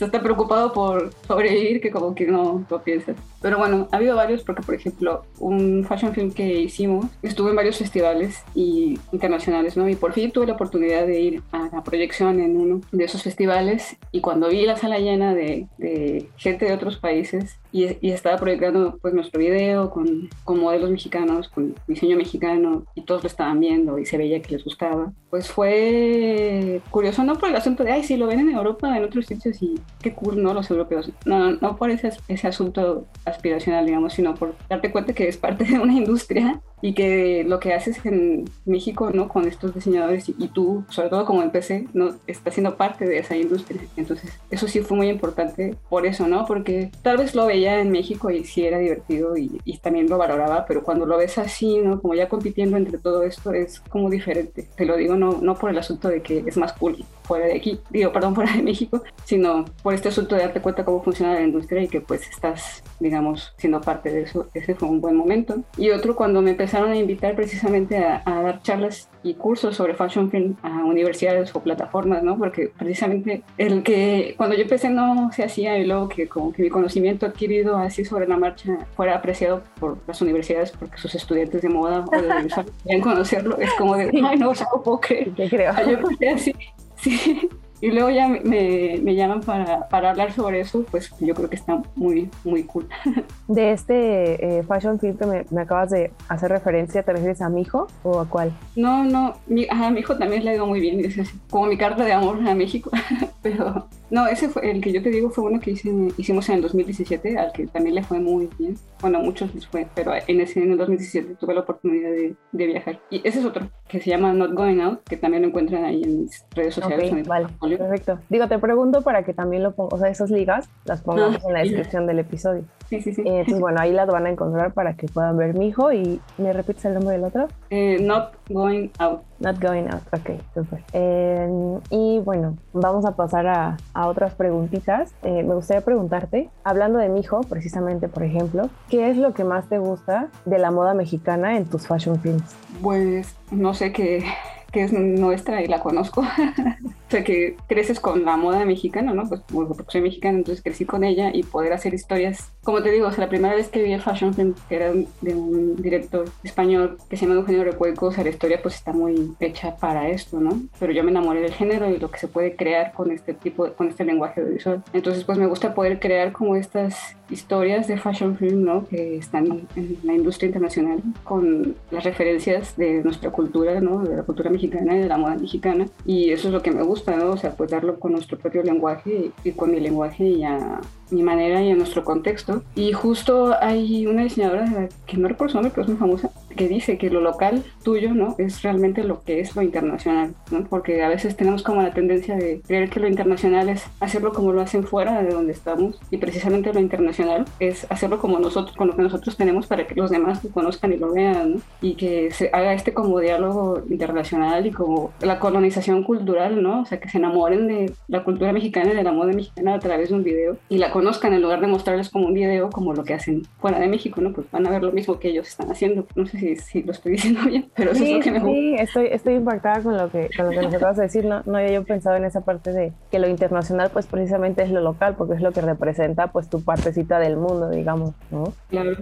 Estás tan preocupado por sobrevivir que como que no lo piensas. Pero bueno, ha habido varios porque, por ejemplo, un fashion film que hicimos, estuve en varios festivales y internacionales, ¿no? Y por fin tuve la oportunidad de ir a la proyección en uno de esos festivales y cuando vi la sala llena de, de gente de otros países, y, estaba proyectando pues nuestro video con, con, modelos mexicanos, con diseño mexicano y todos lo estaban viendo y se veía que les gustaba. Pues fue curioso, no por el asunto de, ay, sí, lo ven en Europa, en otros sitios y qué cool, ¿no? Los europeos. No, no, por ese, ese asunto aspiracional, digamos, sino por darte cuenta que es parte de una industria y que lo que haces en México, ¿no? Con estos diseñadores y, tú, sobre todo como empecé, ¿no? Está siendo parte de esa industria. Entonces, eso sí fue muy importante por eso, ¿no? Porque tal vez lo veía en México y sí era divertido y, y también lo valoraba, pero cuando lo ves así, ¿no? Como ya compitiendo entre todo esto, es como diferente. Te lo digo no, no por el asunto de que es más cool fuera de aquí, digo, perdón, [LAUGHS] fuera de México, sino por este asunto de darte cuenta cómo funciona la industria y que pues estás, digamos, siendo parte de eso. Ese fue un buen momento. Y otro cuando me empecé empezaron a invitar precisamente a, a, dar charlas y cursos sobre fashion film a universidades o plataformas, ¿no? Porque precisamente el que cuando yo empecé no se hacía y luego que como que mi conocimiento adquirido así sobre la marcha fuera apreciado por las universidades porque sus estudiantes de moda o de [LAUGHS] querían conocerlo, es como de, ay, no, no puedo creer. creo. Yo empecé así, [LAUGHS] sí. Y luego ya me, me llaman para, para, hablar sobre eso, pues yo creo que está muy, muy cool. [LAUGHS] De este eh, fashion film que me, me, acabas de hacer referencia, ¿te refieres a mi hijo o a cuál? No, no, mi, a mi hijo también le ha ido muy bien, es como mi carta de amor a México, [LAUGHS] pero no, ese fue el que yo te digo fue uno que hice, hicimos en el 2017, al que también le fue muy bien. Bueno, a muchos les fue, pero en ese en el 2017 tuve la oportunidad de, de, viajar. Y ese es otro que se llama Not Going Out, que también lo encuentran ahí en mis redes sociales. Okay, vale, perfecto. Digo, te pregunto para que también lo pongas, o sea, esas ligas las pongamos ah, en la descripción del episodio. Sí, sí, sí. Eh, entonces, bueno, ahí las van a encontrar para que puedan ver mi hijo. ¿Y me repites el nombre del otro? Eh, not Going Out. Not Going Out, ok, super. Eh, y bueno, vamos a pasar a, a otras preguntitas. Eh, me gustaría preguntarte, hablando de mi hijo, precisamente, por ejemplo, ¿qué es lo que más te gusta de la moda mexicana en tus fashion films? Pues no sé qué que es nuestra y la conozco. [LAUGHS] sea, que creces con la moda mexicana, ¿no? Pues porque soy mexicana, entonces crecí con ella y poder hacer historias. Como te digo, o sea, la primera vez que vi el fashion film, que era de un director español que se llama Eugenio Recueco, o sea, la historia pues está muy hecha para esto, ¿no? Pero yo me enamoré del género y lo que se puede crear con este tipo, con este lenguaje visual. Entonces, pues me gusta poder crear como estas historias de fashion film, ¿no? Que están en la industria internacional con las referencias de nuestra cultura, ¿no? De la cultura mexicana y de la moda mexicana. Y eso es lo que me gusta, ¿no? O pues darlo con nuestro propio lenguaje y con mi lenguaje y a mi manera y a nuestro contexto. Y justo hay una diseñadora que no recuerdo su nombre, pero es muy famosa, que dice que lo local tuyo, ¿no? Es realmente lo que es lo internacional, ¿no? Porque a veces tenemos como la tendencia de creer que lo internacional es hacerlo como lo hacen fuera de donde estamos y precisamente lo internacional es hacerlo como nosotros, con lo que nosotros tenemos para que los demás lo conozcan y lo vean, ¿no? Y que se haga este como diálogo internacional y como la colonización cultural, ¿no? O sea, que se enamoren de la cultura mexicana y de la moda mexicana a través de un video y la conozcan en lugar de mostrarles como un video como lo que hacen fuera de México, ¿no? Pues van a ver lo mismo que ellos están haciendo. No sé si, si lo estoy [LAUGHS] diciendo bien, pero sí, eso es lo que me gusta. Sí, estoy, estoy impactada con lo que, con lo que nos acabas de decir. No, no había yo pensado en esa parte de que lo internacional pues precisamente es lo local, porque es lo que representa pues tu partecita del mundo, digamos, ¿no? Claro.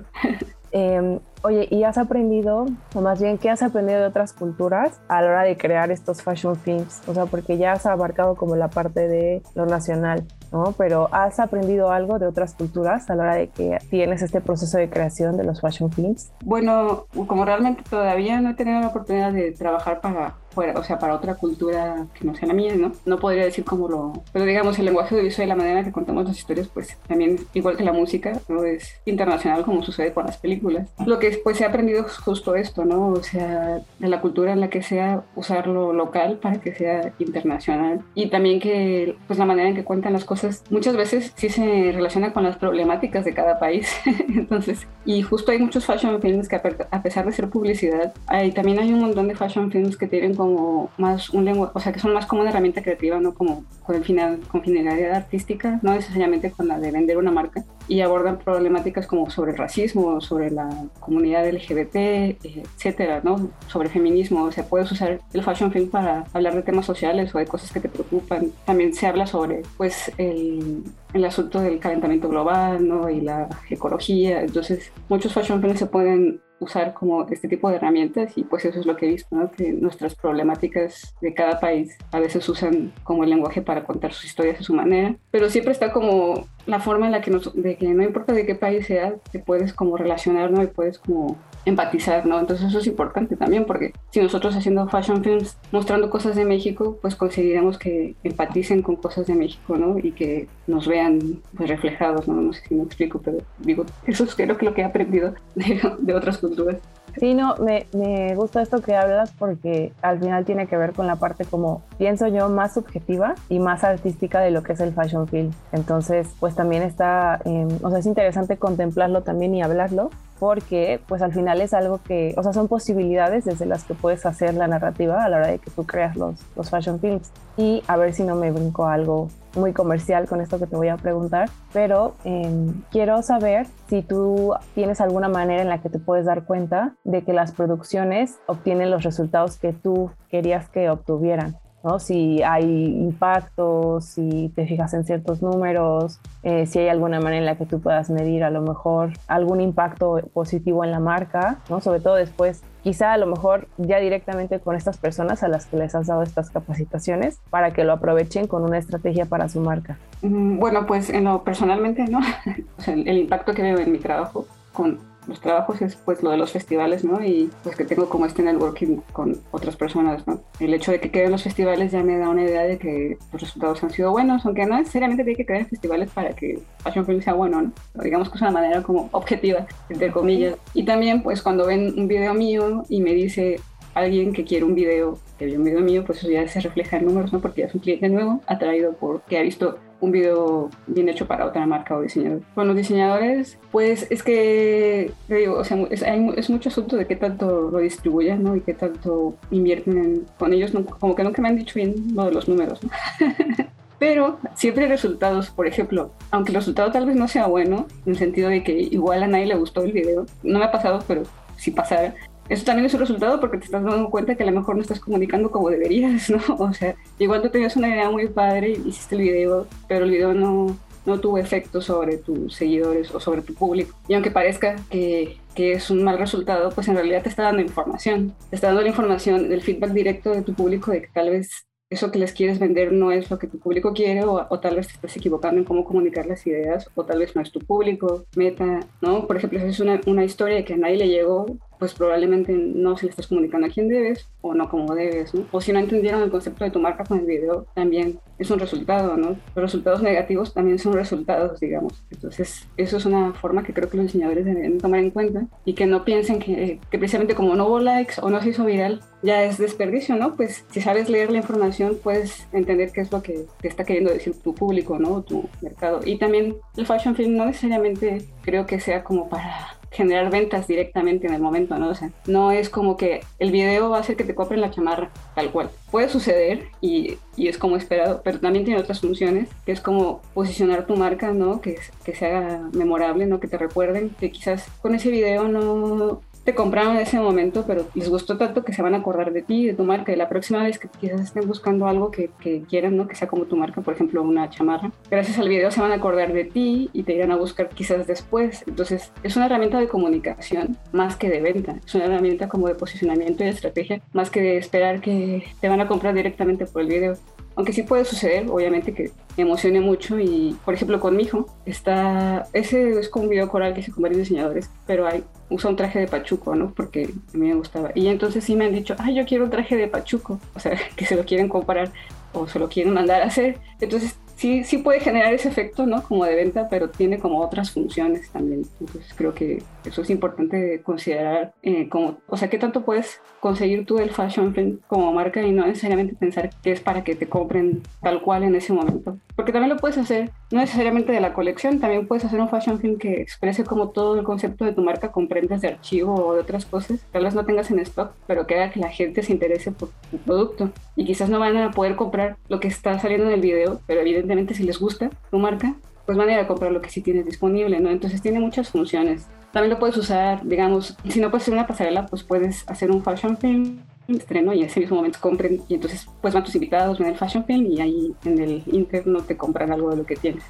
Eh, oye, ¿y has aprendido, o más bien, qué has aprendido de otras culturas a la hora de crear estos fashion films? O sea, porque ya has abarcado como la parte de lo nacional, ¿no? Pero ¿has aprendido algo de otras culturas a la hora de que tienes este proceso de creación de los fashion films? Bueno, como realmente todavía no he tenido la oportunidad de trabajar para fuera, o sea, para otra cultura que no sea la mía, ¿no? No podría decir cómo lo... Pero digamos, el lenguaje audiovisual y la manera en que contamos las historias, pues también, igual que la música, ¿no? Es internacional como sucede con las películas. Lo que pues he aprendido es justo esto, ¿no? O sea, de la cultura en la que sea usarlo local para que sea internacional. Y también que, pues la manera en que cuentan las cosas, muchas veces sí se relaciona con las problemáticas de cada país. [LAUGHS] Entonces, y justo hay muchos fashion films que a pesar de ser publicidad, hay, también hay un montón de fashion films que tienen como más un lenguaje, o sea, que son más como una herramienta creativa, no como con el final, con finalidad artística, no necesariamente con la de vender una marca, y abordan problemáticas como sobre el racismo, sobre la comunidad LGBT, etcétera, ¿no? Sobre feminismo, o sea, puedes usar el fashion film para hablar de temas sociales o de cosas que te preocupan. También se habla sobre, pues, el, el asunto del calentamiento global, ¿no? Y la ecología, entonces muchos fashion films se pueden usar como este tipo de herramientas y pues eso es lo que he visto, ¿no? que nuestras problemáticas de cada país a veces usan como el lenguaje para contar sus historias a su manera, pero siempre está como la forma en la que, nos, de que no importa de qué país sea, te puedes como relacionar, ¿no? Y puedes como empatizar, ¿no? Entonces eso es importante también porque si nosotros haciendo fashion films mostrando cosas de México, pues conseguiremos que empaticen con cosas de México, ¿no? Y que nos vean pues reflejados, ¿no? No sé si me explico, pero digo, eso es creo que lo que he aprendido [LAUGHS] de otras culturas. Sí, no, me, me, gusta esto que hablas porque al final tiene que ver con la parte como, pienso yo, más subjetiva y más artística de lo que es el fashion film. Entonces, pues también está, eh, o sea, es interesante contemplarlo también y hablarlo porque pues al final es algo que, o sea, son posibilidades desde las que puedes hacer la narrativa a la hora de que tú creas los, los fashion films. Y a ver si no me brinco algo muy comercial con esto que te voy a preguntar, pero em, quiero saber si tú tienes alguna manera en la que te puedes dar cuenta de que las producciones obtienen los resultados que tú querías que obtuvieran. ¿No? Si hay impacto, si te fijas en ciertos números, eh, si hay alguna manera en la que tú puedas medir a lo mejor algún impacto positivo en la marca, ¿no? Sobre todo después, quizá a lo mejor ya directamente con estas personas a las que les has dado estas capacitaciones para que lo aprovechen con una estrategia para su marca. Mm, bueno, pues personalmente, ¿no? [LAUGHS] el impacto que veo en mi trabajo con los trabajos es pues lo de los festivales, ¿no? Y pues que tengo como este networking con otras personas, ¿no? El hecho de que queden los festivales ya me da una idea de que los resultados han sido buenos, aunque no necesariamente tiene que quedar en festivales para que Fashion Film sea bueno, ¿no? digamos que es una manera como objetiva, entre comillas. Y también pues cuando ven un video mío y me dice alguien que quiere un video, que vio un video mío, pues eso ya se refleja en números, ¿no? Porque ya es un cliente nuevo, atraído por que ha visto un video bien hecho para otra marca o diseñador. Con los diseñadores, pues es que, digo, o sea, es, mucho asunto de qué tanto lo distribuyen, ¿no? Y qué tanto invierten con ellos. como que nunca me han dicho bien lo de los números. [LAUGHS] Pero siempre hay resultados, por ejemplo, aunque el resultado tal vez no sea bueno, en el sentido de que igual a nadie le gustó el video, no me ha pasado, pero si pasara, eso también es un resultado porque te estás dando cuenta que a lo mejor no estás comunicando como deberías, [LAUGHS] ¿no? O sea, igual tú tenías una idea muy padre y hiciste el video, pero el video no, no tuvo efecto sobre tus seguidores o sobre tu público. Y aunque parezca que, que, es un mal resultado, pues en realidad te está dando información. Te está dando la información, el feedback directo de tu público de que tal vez eso que les quieres vender no es lo que tu público quiere o, tal vez te estás equivocando en cómo comunicar las ideas o tal vez no es tu público, meta, ¿no? Por ejemplo, es una, una historia que a nadie le llegó, pues probablemente no se le estás comunicando a quien debes o no como debes, ¿no? O si no entendieron el concepto de tu marca con el video, también es un resultado, ¿no? Los resultados negativos también son resultados, digamos. Entonces, eso es una forma que creo que los diseñadores deben tomar en cuenta y que no piensen que, que precisamente como no hubo likes o no se hizo viral, ya es desperdicio, ¿no? Pues si sabes leer la información, puedes entender qué es lo que te está queriendo decir tu público, ¿no? Tu mercado. Y también el fashion film no necesariamente creo que sea como para generar ventas directamente en el momento, ¿no? O sea, no es como que el video va a hacer que te compren la chamarra, tal cual. Puede suceder y, y es como esperado, pero también tiene otras funciones, que es como posicionar tu marca, ¿no? Que, que se haga memorable, ¿no? Que te recuerden, que quizás con ese video no, te compraron en ese momento, pero les gustó tanto que se van a acordar de ti, de tu marca, y la próxima vez que quizás estén buscando algo que, que, quieran, ¿no? Que sea como tu marca, por ejemplo, una chamarra. Gracias al video se van a acordar de ti y te irán a buscar quizás después. Entonces, es una herramienta de comunicación más que de venta. Es una herramienta como de posicionamiento y de estrategia más que de esperar que te van a comprar directamente por el video. Aunque sí puede suceder, obviamente que me emocione mucho y, por ejemplo, con mi hijo, está, ese es como un video coral que hice con varios diseñadores, pero hay, usa un traje de pachuco, ¿no? Porque a mí me gustaba. Y entonces sí me han dicho, ay, yo quiero un traje de pachuco, o sea, [LAUGHS] que se lo quieren comprar o se lo quieren mandar a hacer. Entonces sí, sí puede generar ese efecto, ¿no? Como de venta, pero tiene como otras funciones también. Entonces creo que eso es importante considerar, eh, como, o sea, qué tanto puedes conseguir tú el fashion como marca y no necesariamente pensar que es para que te compren tal cual en ese momento. Porque también lo puedes hacer, no necesariamente de la colección, también puedes hacer un fashion film que exprese como todo el concepto de tu marca con prendas de archivo o de otras cosas. Tal vez no tengas en stock, pero que haga que la gente se interese por tu producto. Y quizás no van a poder comprar lo que está saliendo en el video, pero evidentemente si les gusta tu marca, pues van a ir a comprar lo que sí tienes disponible, ¿no? Entonces tiene muchas funciones. También lo puedes usar, digamos, si no puedes hacer una pasarela, pues puedes hacer un fashion film estreno y en ese mismo momento compren y entonces pues van tus invitados, ven el fashion film y ahí en el interno te compran algo de lo que tienes.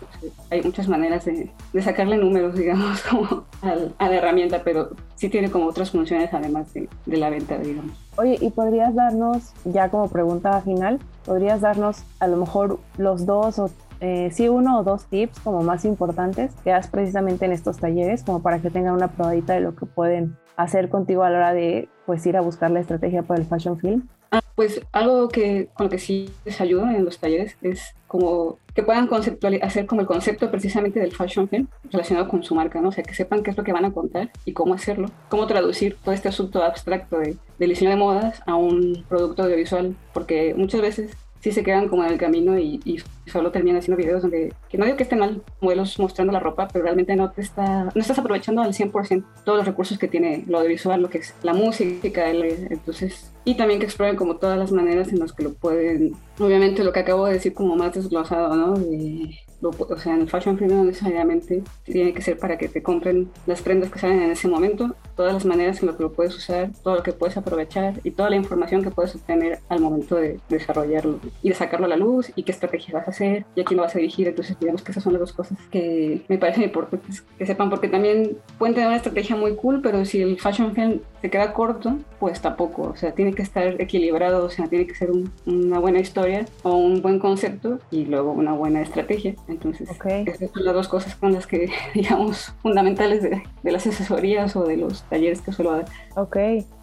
hay muchas maneras de, de, sacarle números, [LAUGHS] digamos, como a la herramienta, pero sí tiene como otras funciones además de, de la venta, digamos. Oye, ¿y podrías darnos, ya como pregunta final, podrías darnos a lo mejor los dos o eh, sí uno o dos tips como más importantes que das precisamente en estos talleres como para que tengan una probadita de lo que pueden hacer contigo a la hora de pues ir a buscar la estrategia para el fashion film? Ah, pues algo que con lo que sí les ayuda en los talleres es como que puedan conceptualizar, hacer como el concepto precisamente del fashion film relacionado con su marca, ¿no? O sea, que sepan qué es lo que van a contar y cómo hacerlo, cómo traducir todo este asunto abstracto de, del diseño de modas a un producto audiovisual, porque muchas veces sí se quedan como en el camino y, y solo terminan haciendo videos donde, que no digo que estén mal modelos mostrando la ropa, pero realmente no te está, no estás aprovechando al 100% todos los recursos que tiene lo audiovisual, lo que es la música, el, entonces, y también que exploren como todas las maneras en las que lo pueden, obviamente lo que acabo de decir como más desglosado, ¿no? De, o sea, en el fashion film no necesariamente tiene que ser para que te compren las prendas que salen en ese momento, todas las maneras en las que lo puedes usar, todo lo que puedes aprovechar y toda la información que puedes obtener al momento de desarrollarlo y de sacarlo a la luz y qué estrategia vas a hacer y a quién lo vas a dirigir. Entonces, digamos que esas son las dos cosas que me parecen importantes que sepan, porque también pueden tener una estrategia muy cool, pero si el fashion film se queda corto, pues tampoco. O sea, tiene que estar equilibrado, o sea, tiene que ser una buena historia o un buen concepto y luego una buena estrategia. Entonces, esas son las dos cosas con las que, [LAUGHS] digamos, fundamentales de, de, las asesorías o de los talleres que suelo dar. Ok,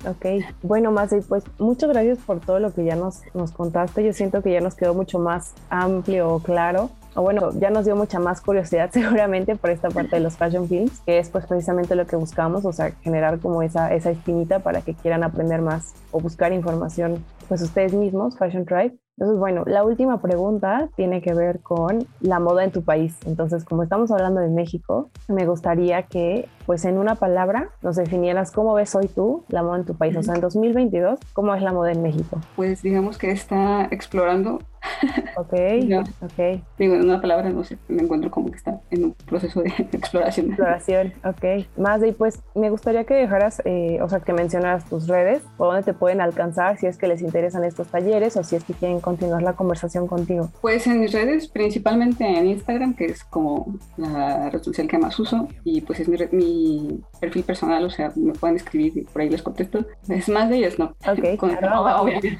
ok. Bueno, Masi, pues muchas gracias por todo lo que ya nos, nos contaste. Yo siento que ya nos quedó mucho más amplio, claro bueno, ya nos dio mucha más curiosidad [LAUGHS] seguramente por esta parte de los fashion films, que es pues precisamente lo que buscamos, o sea, generar como esa, esa espinita para que quieran aprender más o buscar información pues ustedes mismos, Fashion Tribe. Entonces, bueno, la última pregunta tiene que ver con la moda en tu país. Entonces, como estamos hablando de México, me gustaría que, pues en una palabra, nos definieras cómo ves hoy tú la moda en tu país. O sea, en 2022, ¿cómo es la moda en México? Pues digamos que está explorando Ok, [LAUGHS] ok. Digo, en una palabra, no sé, me encuentro como que está en un proceso de [LAUGHS] exploración. Exploración, ok. Más de pues me gustaría que dejaras, eh, o sea, que mencionaras tus redes, por dónde te pueden alcanzar, si es que les interesan estos talleres o si es que quieren continuar la conversación contigo. Pues en mis redes, principalmente en Instagram, que es como la red social que más uso, y pues es mi, mi perfil personal, o sea, me pueden escribir y por ahí les contesto. Es más de ellos, no. Ok, [LAUGHS] Con, [LAUGHS] obviamente,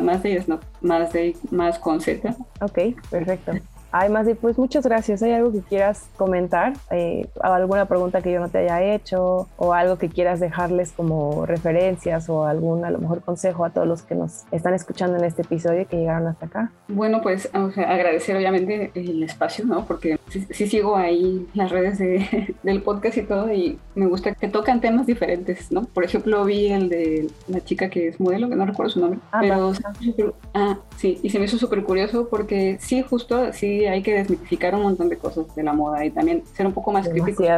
más de ellos, no. Más de más con Z. Ok, perfecto. Además, pues muchas gracias. ¿Hay algo que quieras comentar? Eh, ¿Alguna pregunta que yo no te haya hecho? ¿O algo que quieras dejarles como referencias o algún, a lo mejor, consejo a todos los que nos están escuchando en este episodio que llegaron hasta acá? Bueno, pues agradecer obviamente el espacio, ¿no? Porque sí, sigo ahí las redes de, [LAUGHS] del podcast y todo y me gusta que tocan temas diferentes, ¿no? Por ejemplo, vi el de la chica que es modelo, que no recuerdo su nombre, ah, pero... Ah, sí, y se me hizo súper curioso porque sí, justo, sí hay que desmitificar un montón de cosas de la moda y también ser un poco más crítico. [LAUGHS]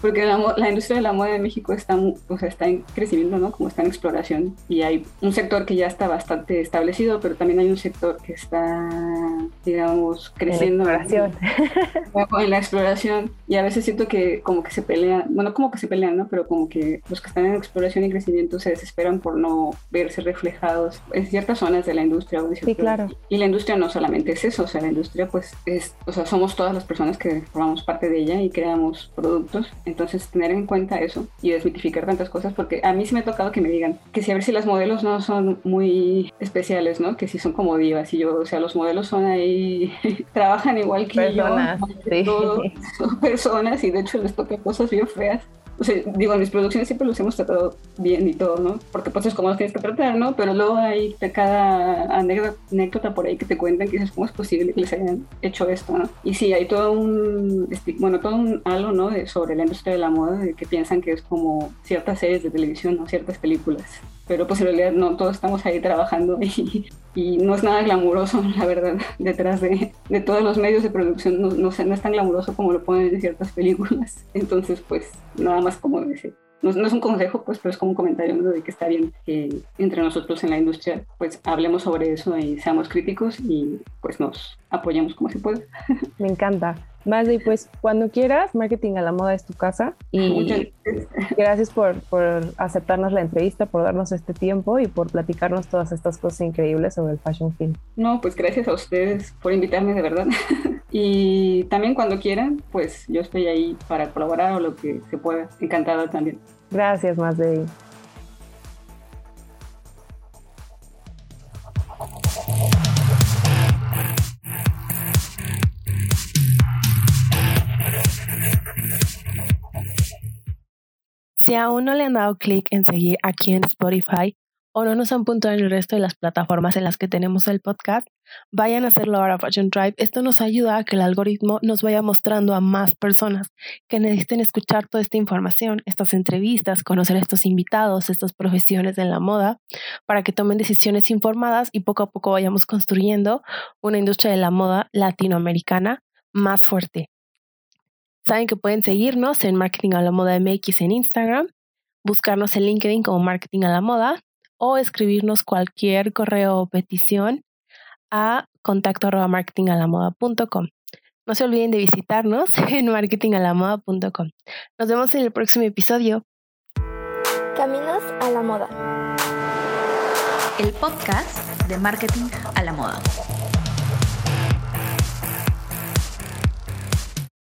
Porque la, industria de la moda en México está, o sea, está en crecimiento, ¿no? Como está en exploración y hay un sector que ya está bastante establecido, pero también hay un sector que está, digamos, creciendo. En la exploración. [LAUGHS] En la exploración. Y a veces siento que como que se pelean, bueno, como que se pelean, ¿no? Pero como que los que están en exploración y crecimiento se desesperan por no verse reflejados en ciertas zonas de la industria. sí, claro. Y la industria no solamente es eso, o sea, la industria pues es, o sea, somos todas las personas que formamos parte de ella y creamos productos. Entonces, tener en cuenta eso y desmitificar tantas cosas, porque a mí sí me ha tocado que me digan que si a ver si las modelos no son muy especiales, ¿no? Que si son como divas y yo, o sea, los modelos son ahí, [LAUGHS] trabajan igual que personas, yo, son personas y de hecho les toca cosas bien feas [LAUGHS] o sea, digo, en mis producciones siempre los hemos tratado bien y todo, ¿no? Porque pues es como los tienes que tratar, ¿no? Pero luego hay cada anécdota, por ahí que te cuentan que dices, ¿cómo es posible que les hayan hecho esto, ¿no? Y sí, hay todo un, bueno, todo un halo, ¿no? Sobre la industria de la moda, de que piensan que es como ciertas series de televisión, ¿no? Ciertas películas. Pero pues en realidad no, todos estamos ahí trabajando [LAUGHS] y, y no es nada glamuroso, [LAUGHS] la verdad, detrás de, de todos los medios de producción, no, no, no es tan glamuroso como lo ponen en ciertas películas. [LAUGHS] Entonces, pues, nada más como decir. No, no, es un consejo, pues, pero es como un comentario de que está bien que entre nosotros en la industria, pues, hablemos sobre eso y seamos críticos y, pues, nos apoyemos como se puede. Me encanta. Más de pues cuando quieras, Marketing a la Moda es tu casa. Y [LAUGHS] gracias por, por, aceptarnos la entrevista, por darnos este tiempo y por platicarnos todas estas cosas increíbles sobre el Fashion Film. No, pues gracias a ustedes por invitarme de verdad. [LAUGHS] y también cuando quieran, pues yo estoy ahí para colaborar o lo que se pueda. Encantada también. Gracias, más de Si aún no le han dado clic en seguir aquí en Spotify o no nos han puntuado en el resto de las plataformas en las que tenemos el podcast, vayan a hacerlo ahora Fashion Tribe. Esto nos ayuda a que el algoritmo nos vaya mostrando a más personas que necesiten escuchar toda esta información, estas entrevistas, conocer a estos invitados, estas profesiones en la moda, para que tomen decisiones informadas y poco a poco vayamos construyendo una industria de la moda latinoamericana más fuerte. Saben que pueden seguirnos en Marketing a la Moda MX en Instagram, buscarnos en LinkedIn como Marketing a la Moda o escribirnos cualquier correo o petición a contacto arroba marketingalamoda.com. No se olviden de visitarnos [LAUGHS] en marketingalamoda.com. Nos vemos en el próximo episodio. Caminos a la moda. El podcast de marketing a la moda.